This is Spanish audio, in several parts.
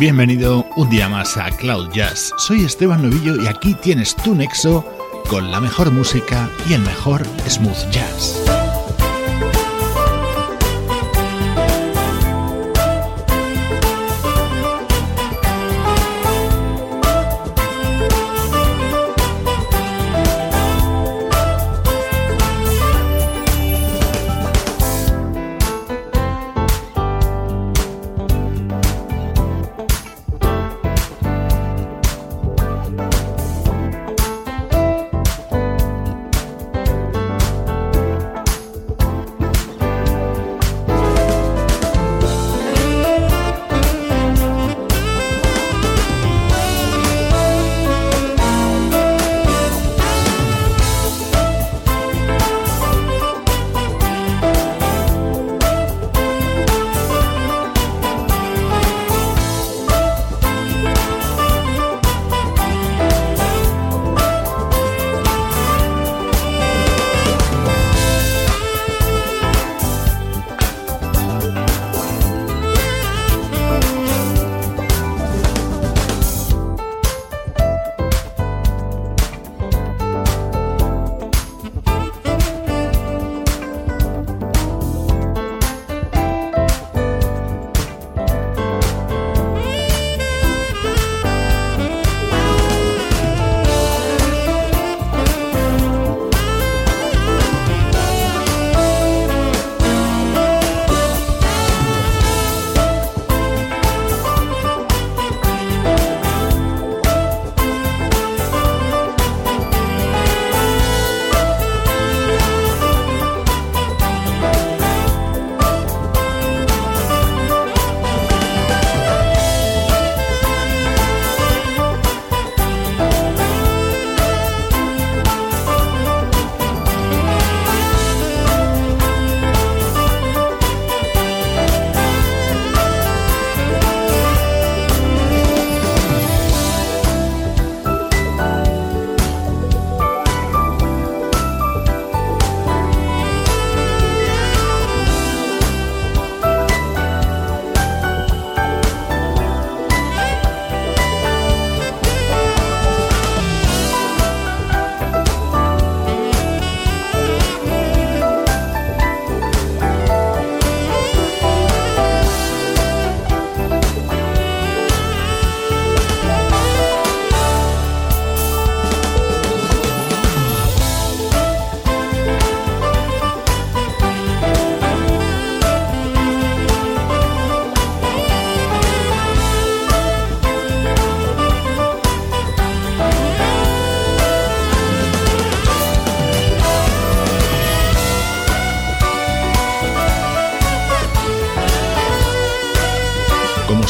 Bienvenido un día más a Cloud Jazz. Soy Esteban Novillo y aquí tienes tu nexo con la mejor música y el mejor smooth jazz.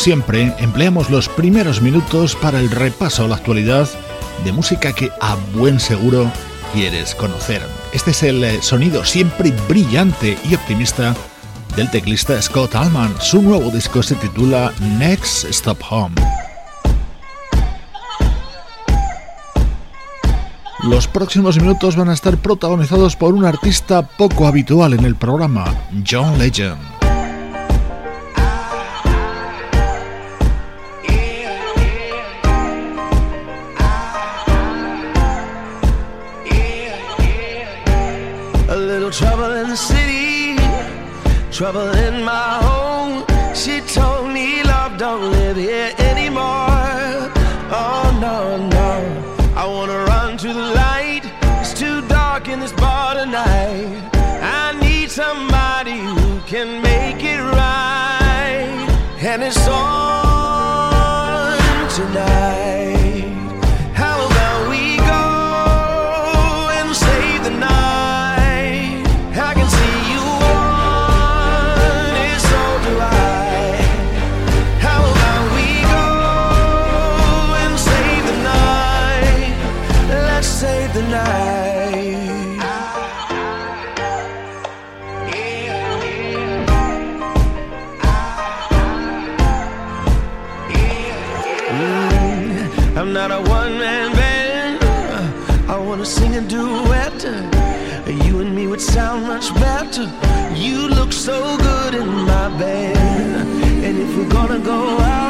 Siempre, empleamos los primeros minutos para el repaso a la actualidad de música que a buen seguro quieres conocer. Este es el eh, sonido siempre brillante y optimista del teclista Scott Allman. Su nuevo disco se titula Next Stop Home. Los próximos minutos van a estar protagonizados por un artista poco habitual en el programa, John Legend. Trouble sound much better. You look so good in my bed. And if we're gonna go out,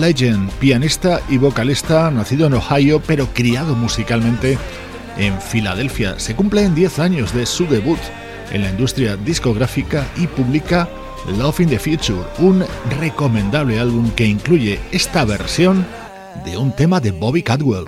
Legend, pianista y vocalista, nacido en Ohio pero criado musicalmente en Filadelfia. Se cumplen 10 años de su debut en la industria discográfica y publica Love in the Future, un recomendable álbum que incluye esta versión de un tema de Bobby Cadwell.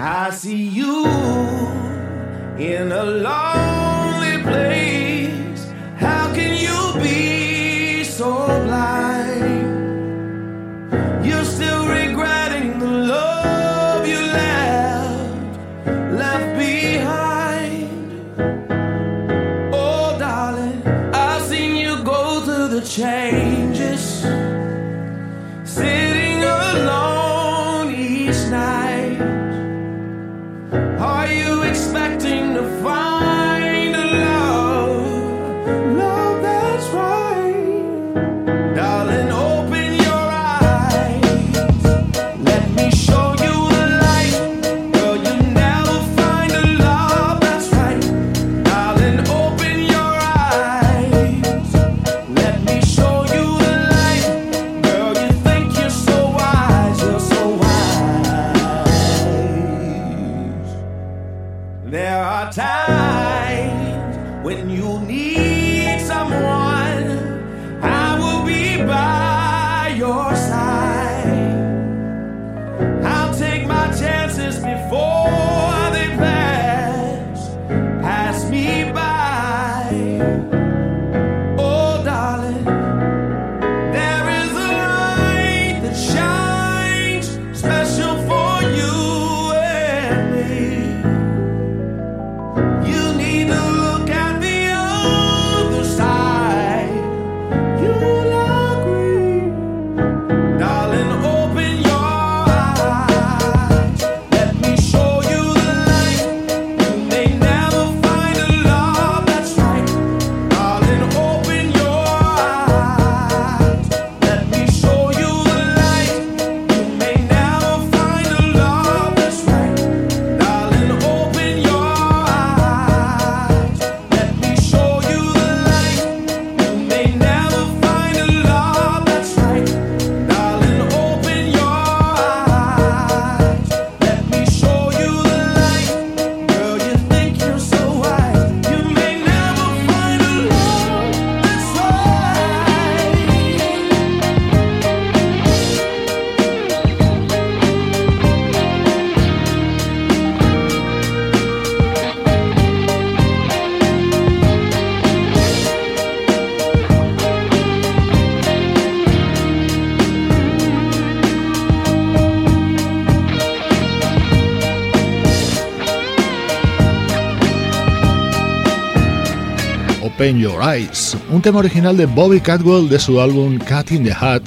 Open Your Eyes, un tema original de Bobby Catwell de su álbum Cat in the Hat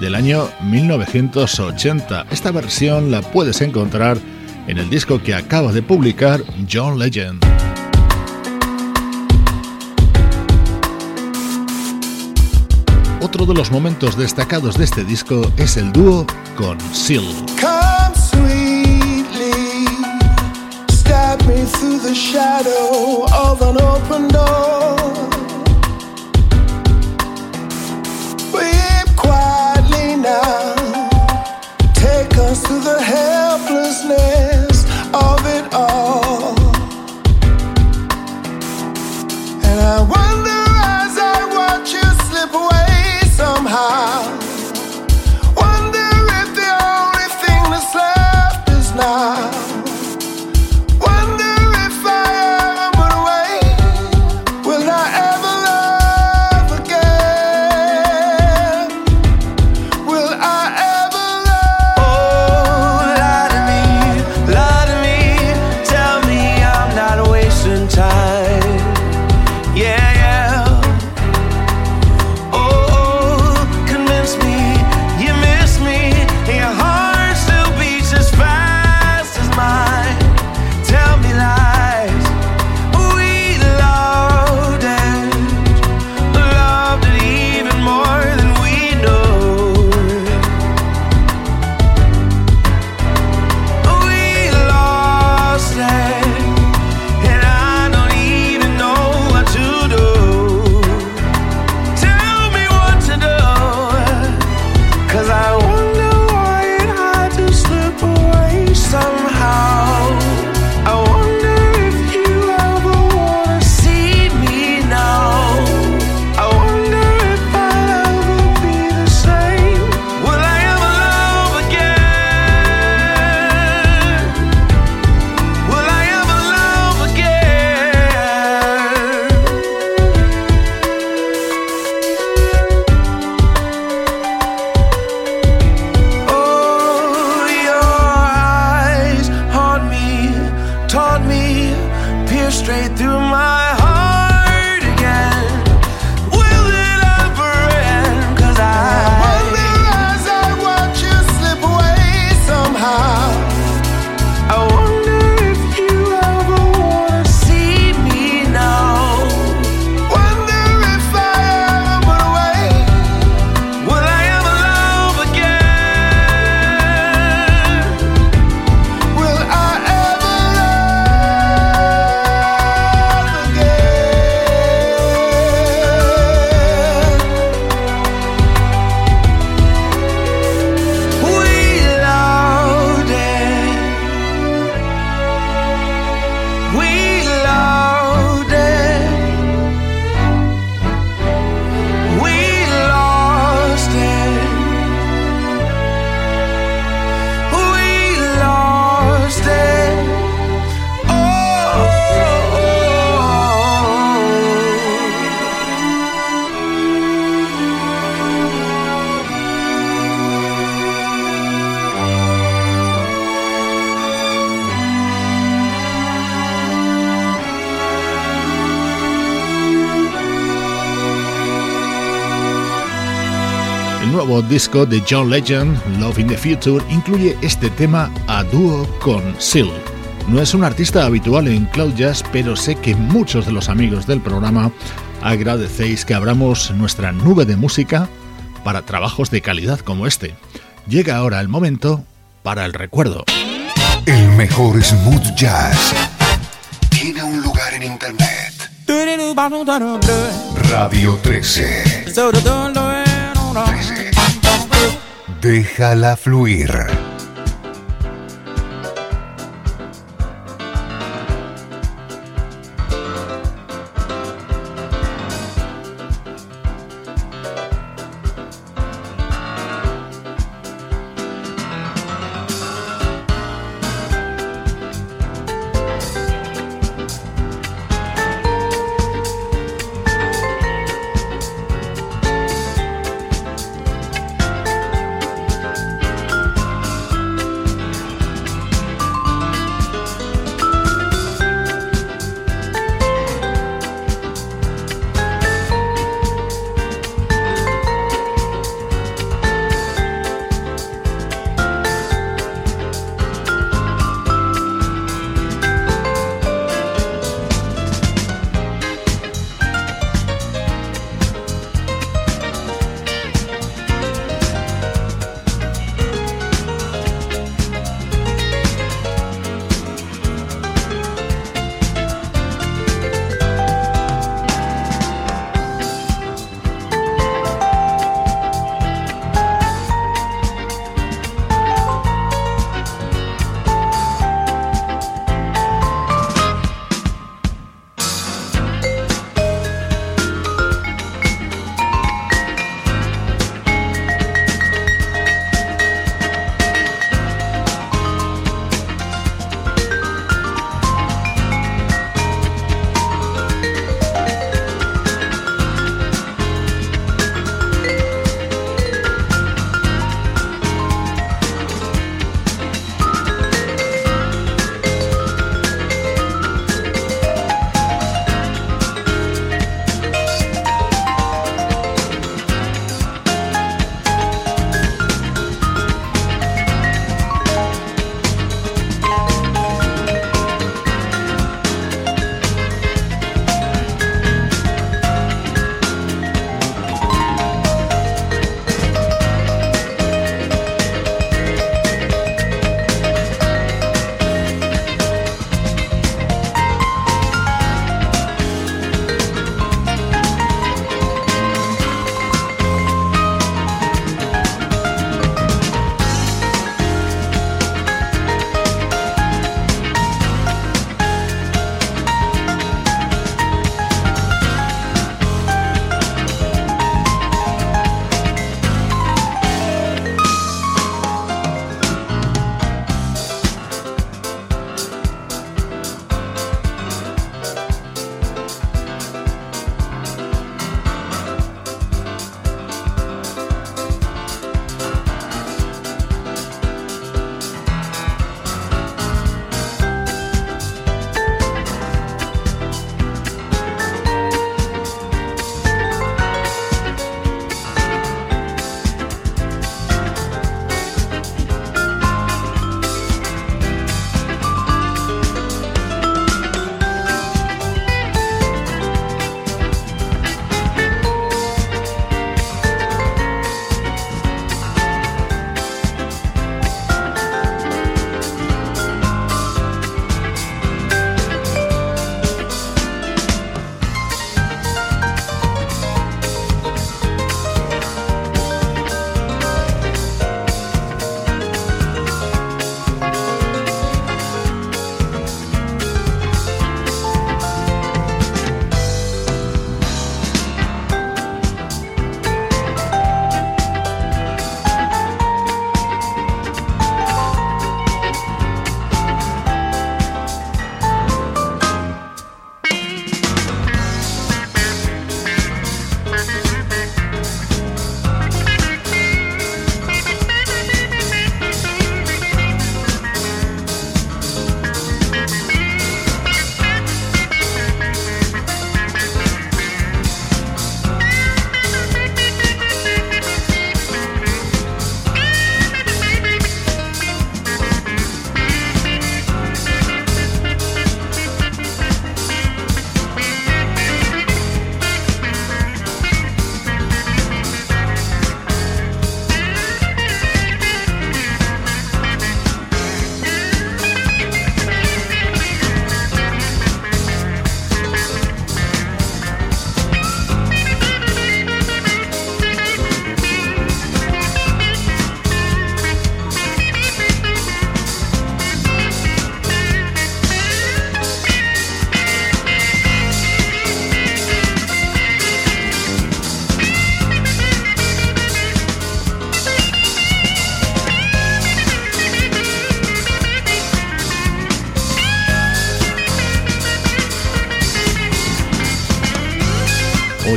del año 1980. Esta versión la puedes encontrar en el disco que acaba de publicar John Legend. Otro de los momentos destacados de este disco es el dúo con Seal. Shadow of an open door. Disco de John Legend, Love in the Future, incluye este tema a dúo con Seal. No es un artista habitual en Cloud Jazz, pero sé que muchos de los amigos del programa agradecéis que abramos nuestra nube de música para trabajos de calidad como este. Llega ahora el momento para el recuerdo. El mejor smooth jazz tiene un lugar en internet. Radio 13. 13. Déjala fluir.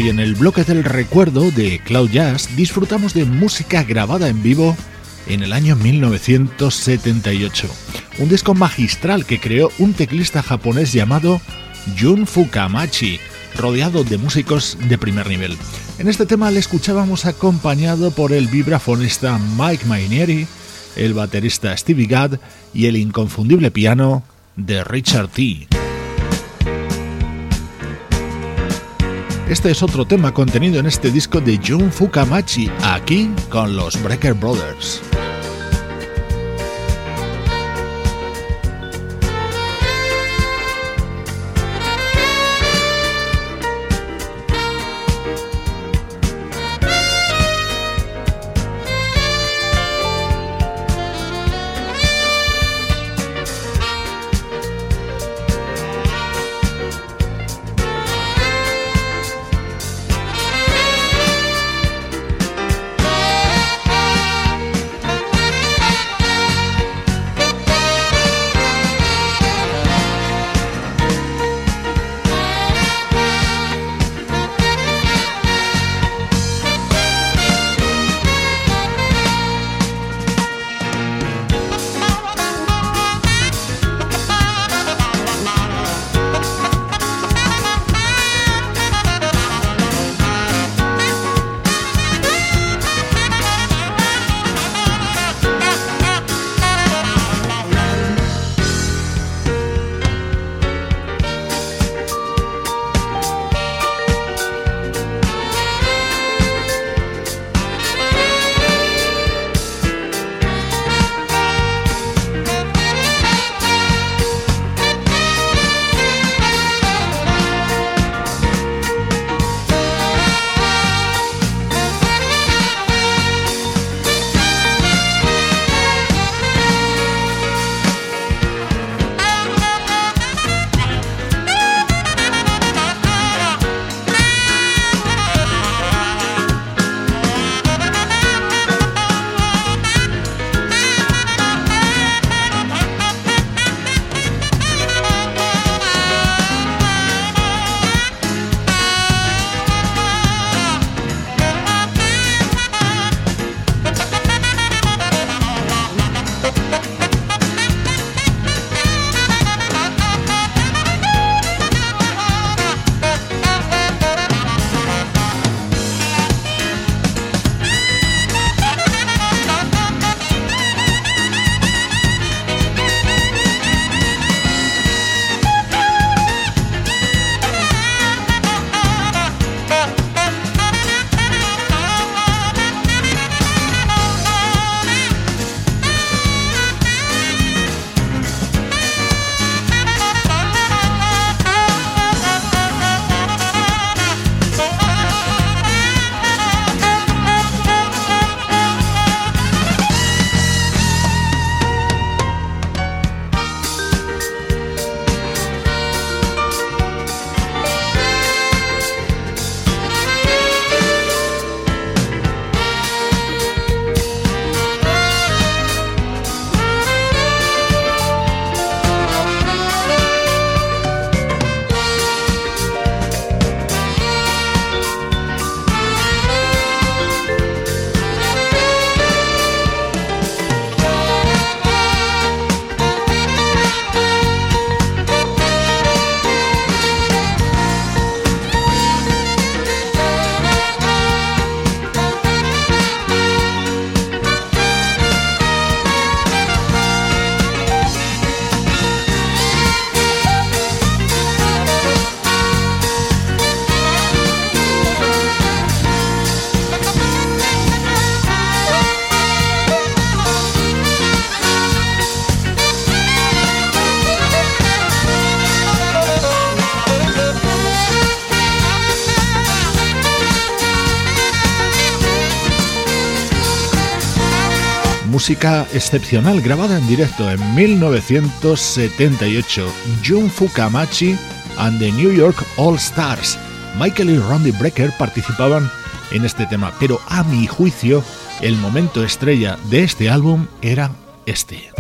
Hoy en el bloque del recuerdo de Cloud Jazz disfrutamos de música grabada en vivo en el año 1978. Un disco magistral que creó un teclista japonés llamado Jun Fukamachi, rodeado de músicos de primer nivel. En este tema le escuchábamos acompañado por el vibrafonista Mike Mainieri, el baterista Stevie Gadd y el inconfundible piano de Richard T. Este es otro tema contenido en este disco de Jun Fukamachi, aquí con los Breaker Brothers. Música excepcional grabada en directo en 1978. Jun Fukamachi and the New York All Stars. Michael y Randy Brecker participaban en este tema, pero a mi juicio, el momento estrella de este álbum era este.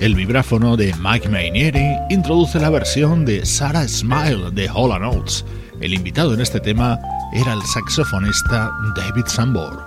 El vibráfono de Mike Mainieri introduce la versión de Sarah Smile de Hola Notes. El invitado en este tema era el saxofonista David Sambor.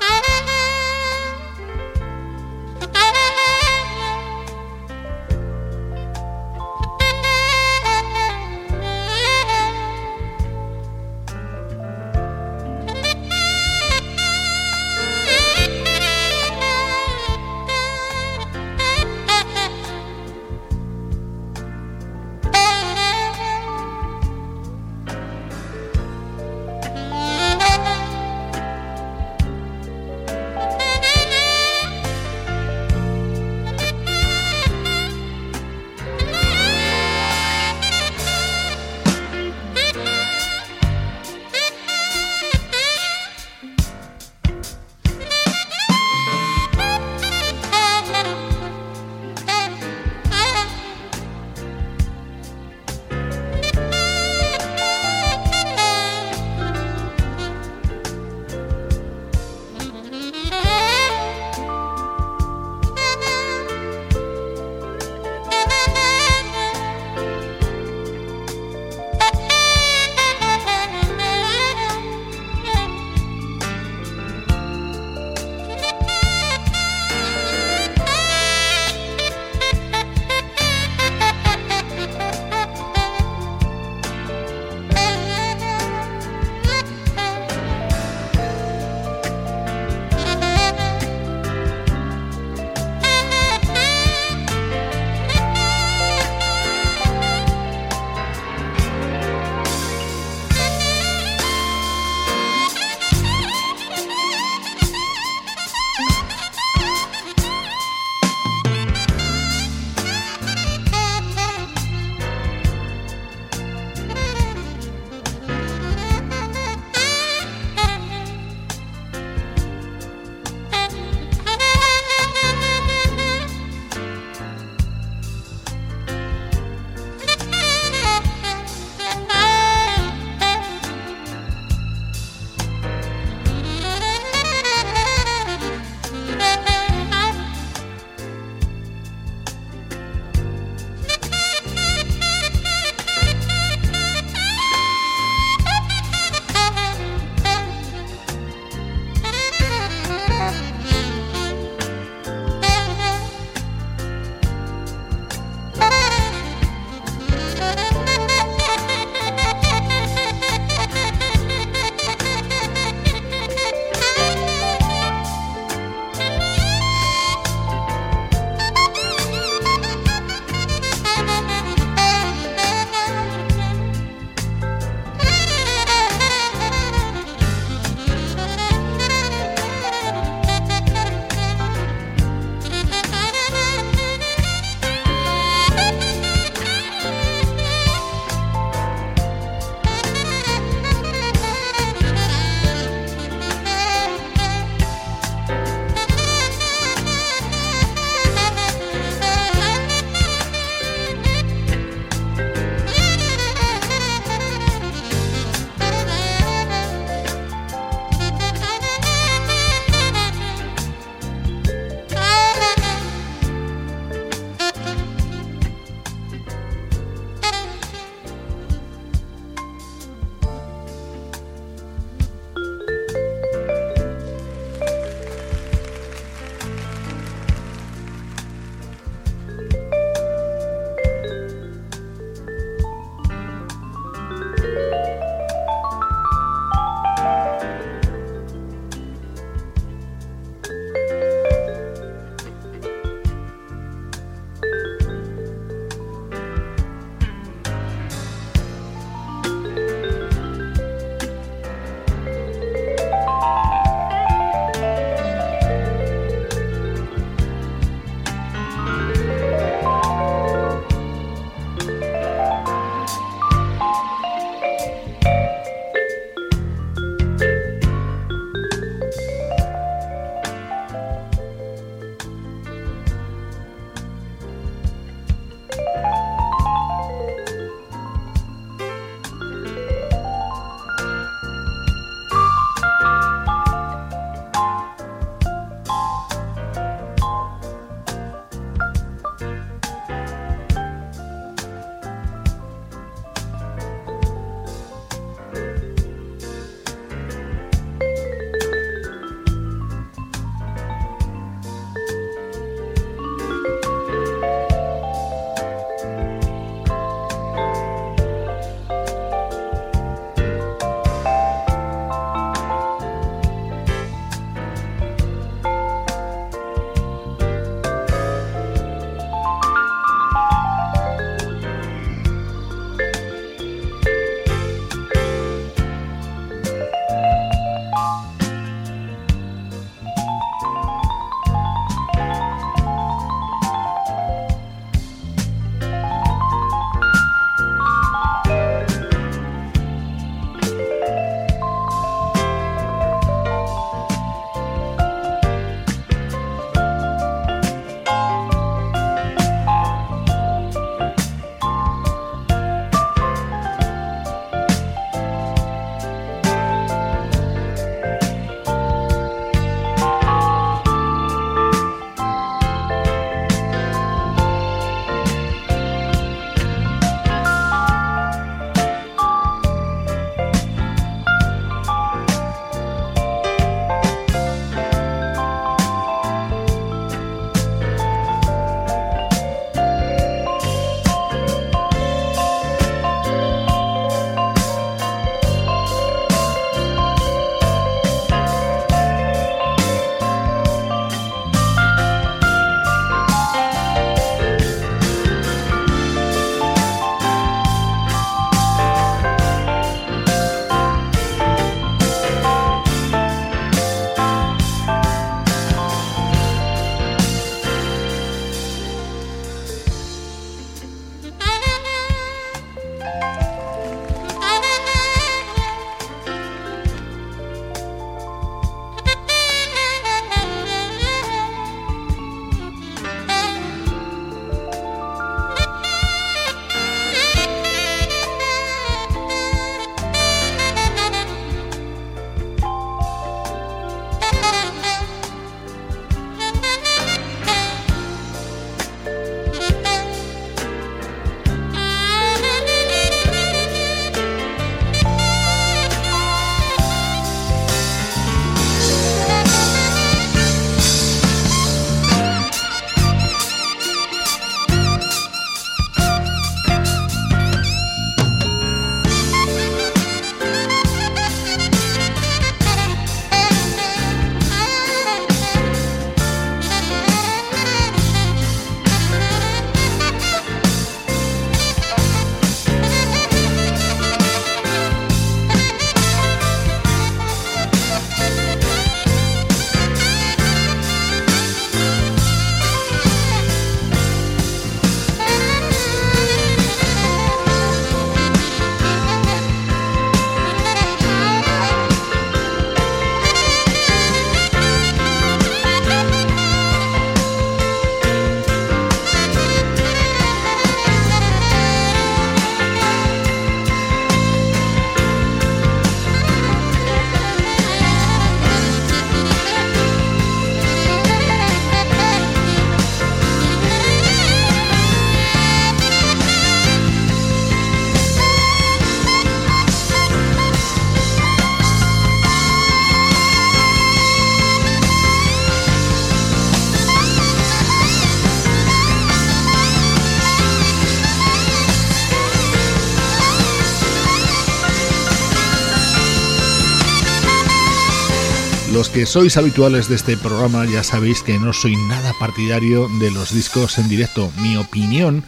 Que sois habituales de este programa ya sabéis que no soy nada partidario de los discos en directo. Mi opinión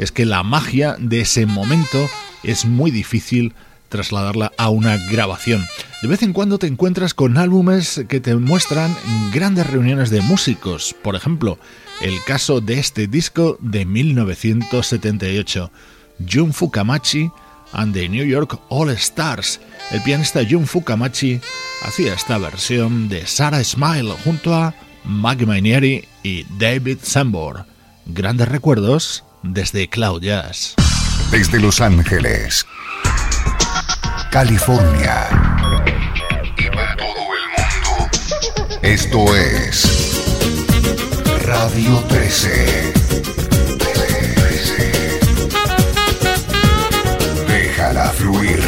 es que la magia de ese momento es muy difícil trasladarla a una grabación. De vez en cuando te encuentras con álbumes que te muestran grandes reuniones de músicos, por ejemplo, el caso de este disco de 1978, Jun Fukamachi and the New York All Stars. El pianista Jun Fukamachi hacía esta versión de Sarah Smile junto a Maggie Mainieri y David Sambor. Grandes recuerdos desde Cloud Jazz. Desde Los Ángeles, California y para todo el mundo. Esto es Radio 13. Déjala fluir.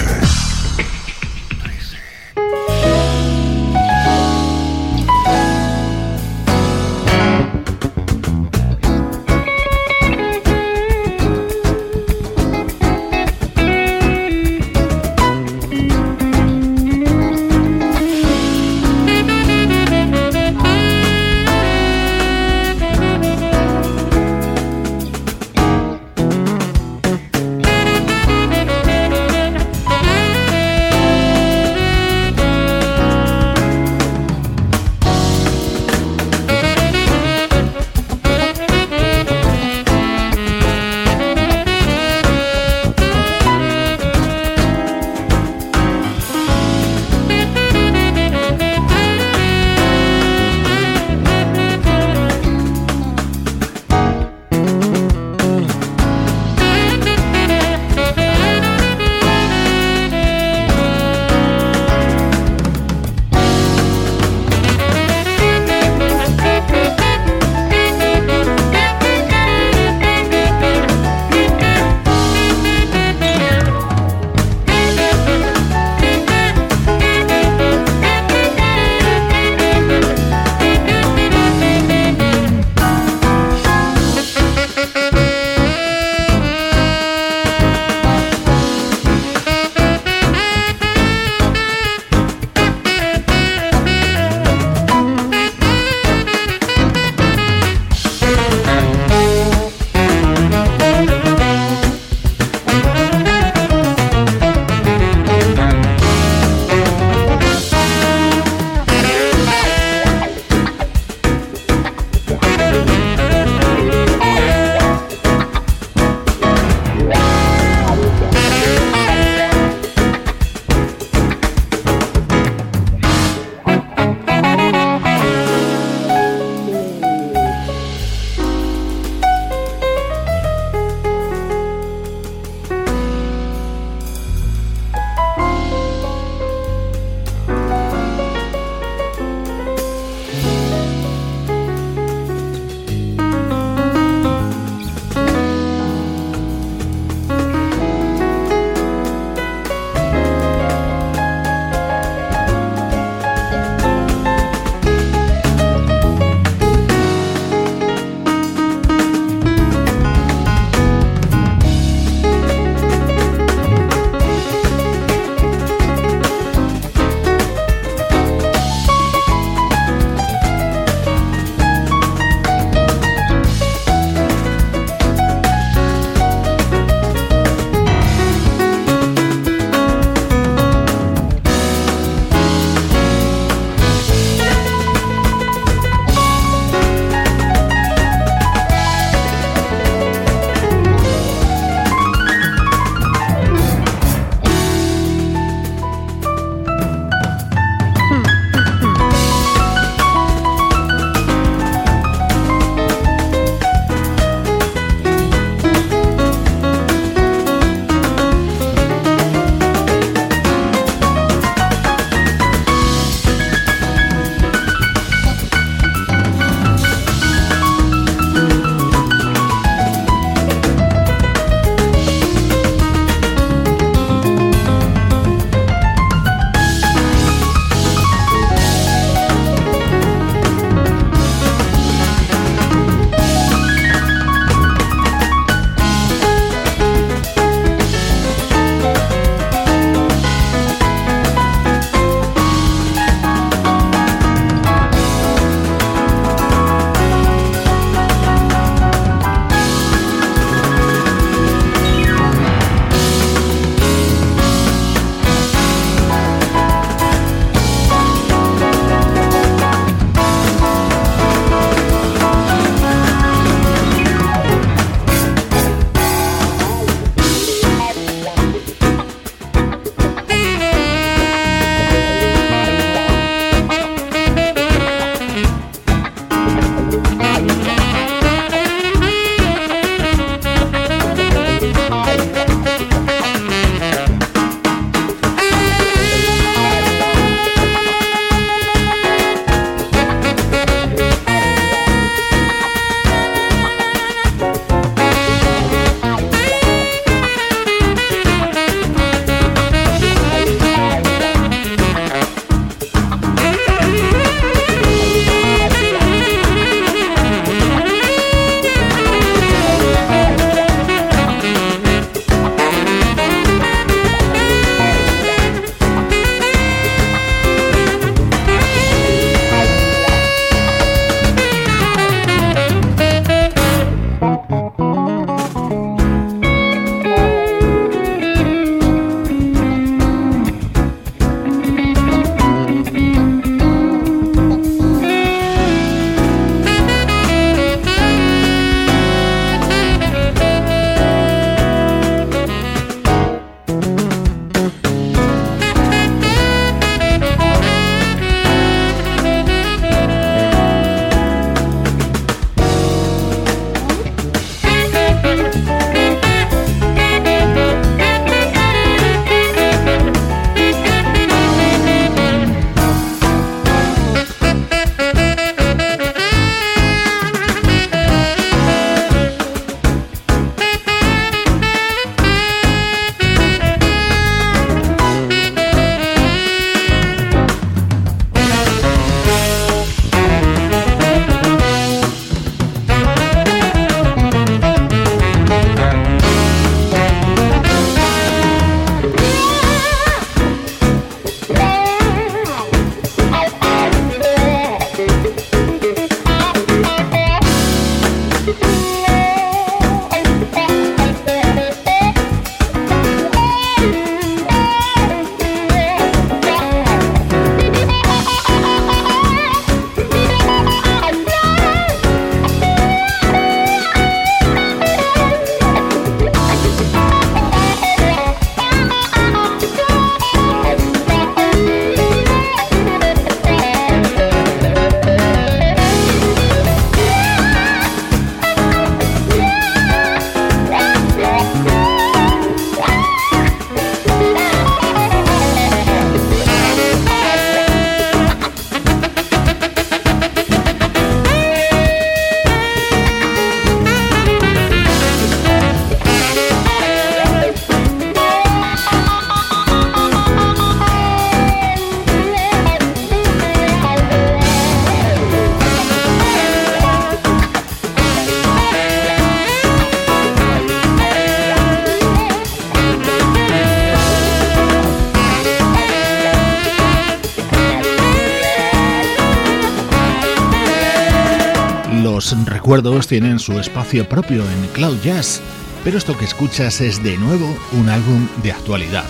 Recuerdos tienen su espacio propio en Cloud Jazz, pero esto que escuchas es de nuevo un álbum de actualidad.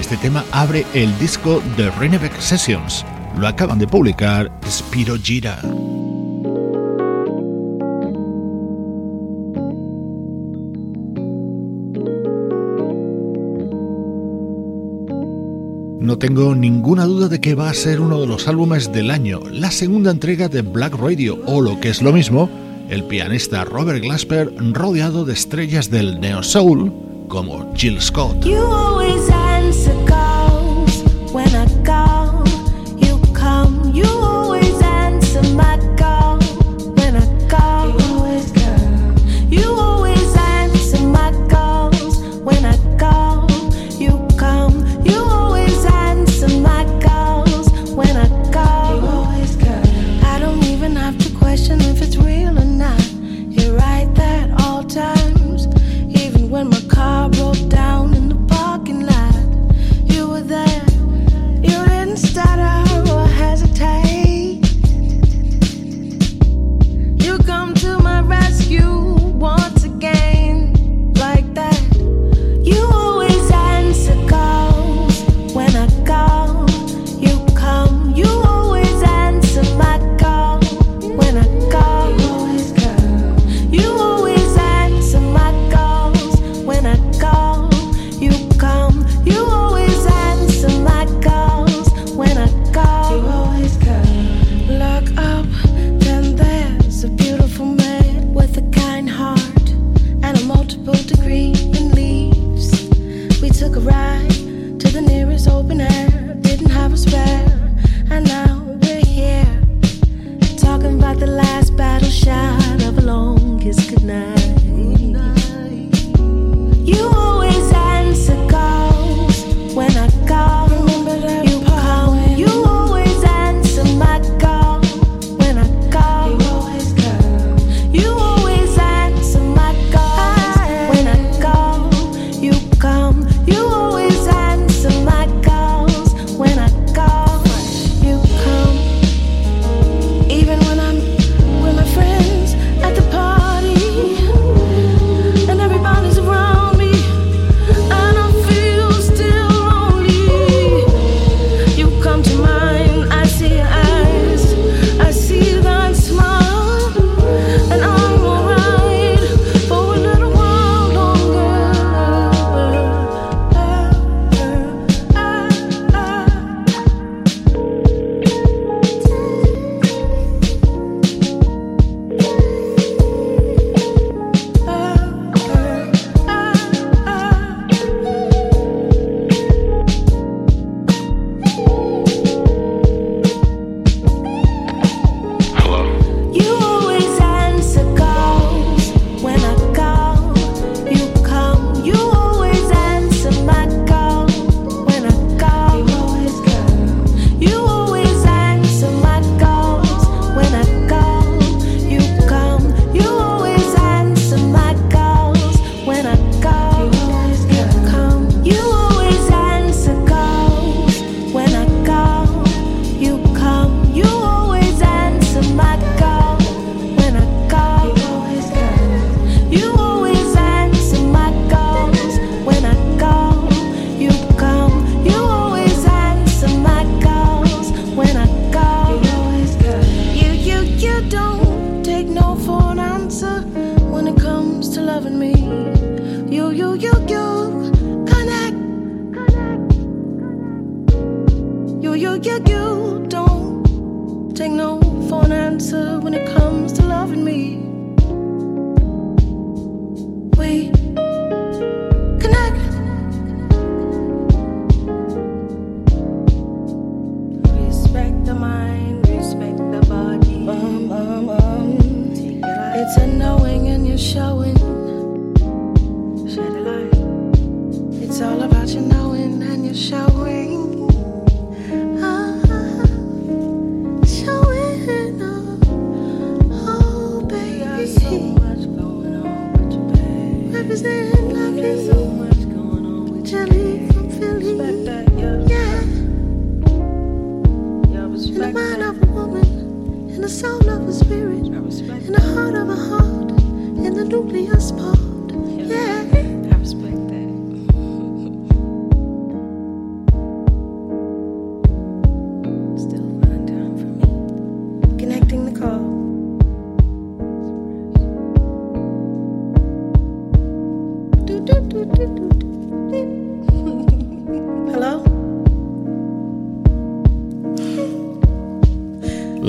Este tema abre el disco de Renevec Sessions. Lo acaban de publicar Spiro Gira. No tengo ninguna duda de que va a ser uno de los álbumes del año, la segunda entrega de Black Radio o lo que es lo mismo, el pianista Robert Glasper rodeado de estrellas del neo soul como Jill Scott.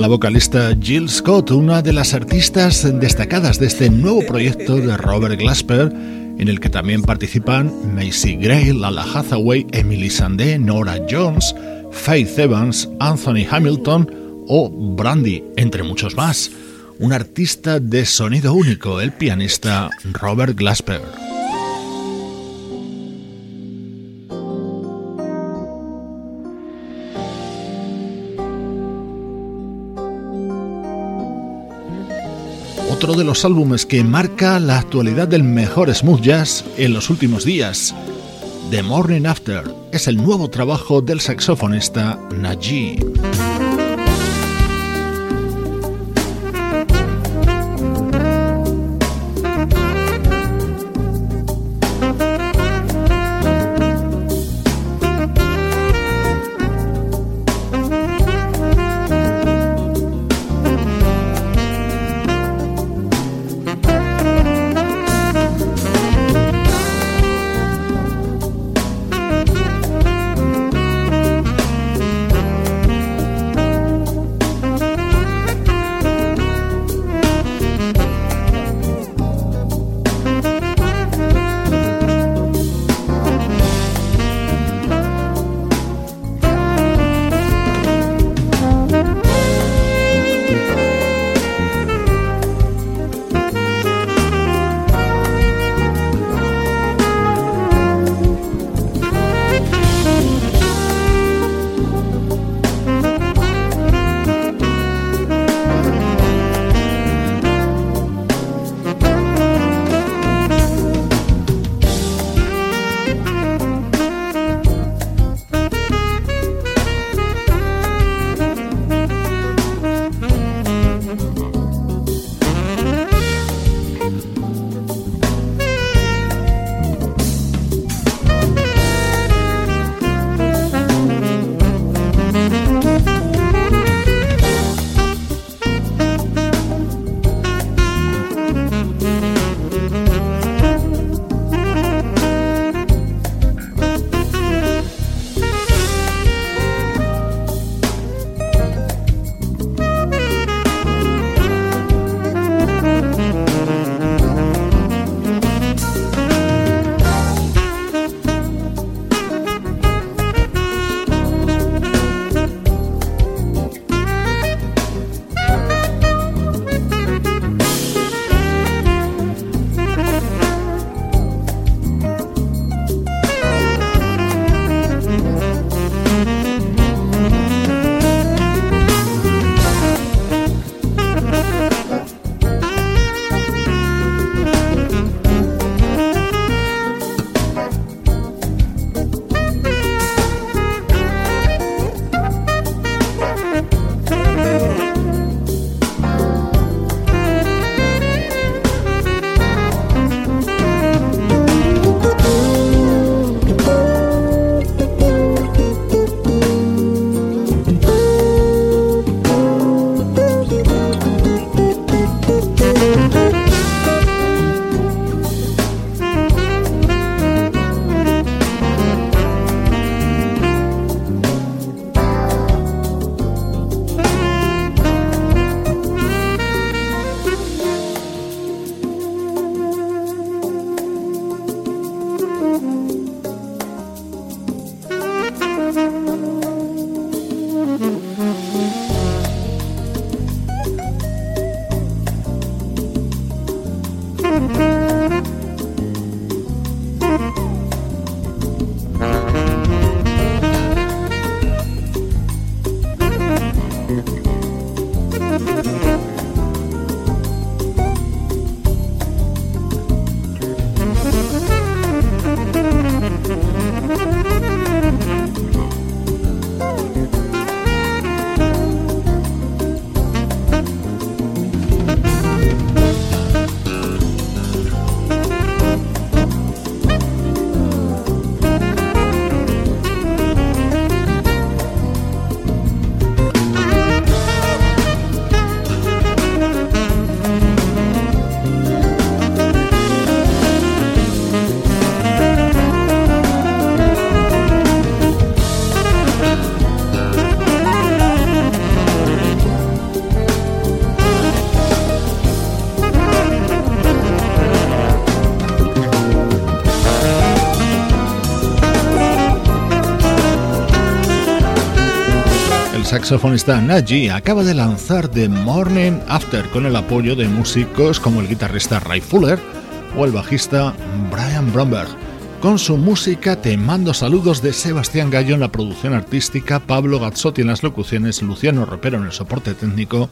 La vocalista Jill Scott, una de las artistas destacadas de este nuevo proyecto de Robert Glasper, en el que también participan Macy Gray, Lala Hathaway, Emily Sandé, Nora Jones, Faith Evans, Anthony Hamilton o Brandy, entre muchos más. Un artista de sonido único, el pianista Robert Glasper. Otro de los álbumes que marca la actualidad del mejor smooth jazz en los últimos días. The Morning After es el nuevo trabajo del saxofonista Najee. Saxofonista Naji acaba de lanzar The Morning After con el apoyo de músicos como el guitarrista Ray Fuller o el bajista Brian Bromberg. Con su música te mando saludos de Sebastián Gallo en la producción artística, Pablo Gazzotti en las locuciones, Luciano Ropero en el soporte técnico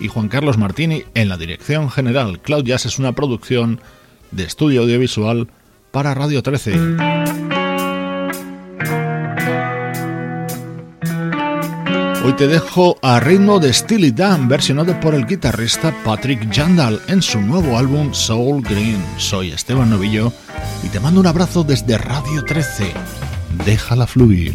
y Juan Carlos Martini en la dirección general. Cloud es una producción de estudio audiovisual para Radio 13. Hoy te dejo a ritmo de Steely Dan, versionado por el guitarrista Patrick Jandal en su nuevo álbum Soul Green. Soy Esteban Novillo y te mando un abrazo desde Radio 13. Déjala fluir.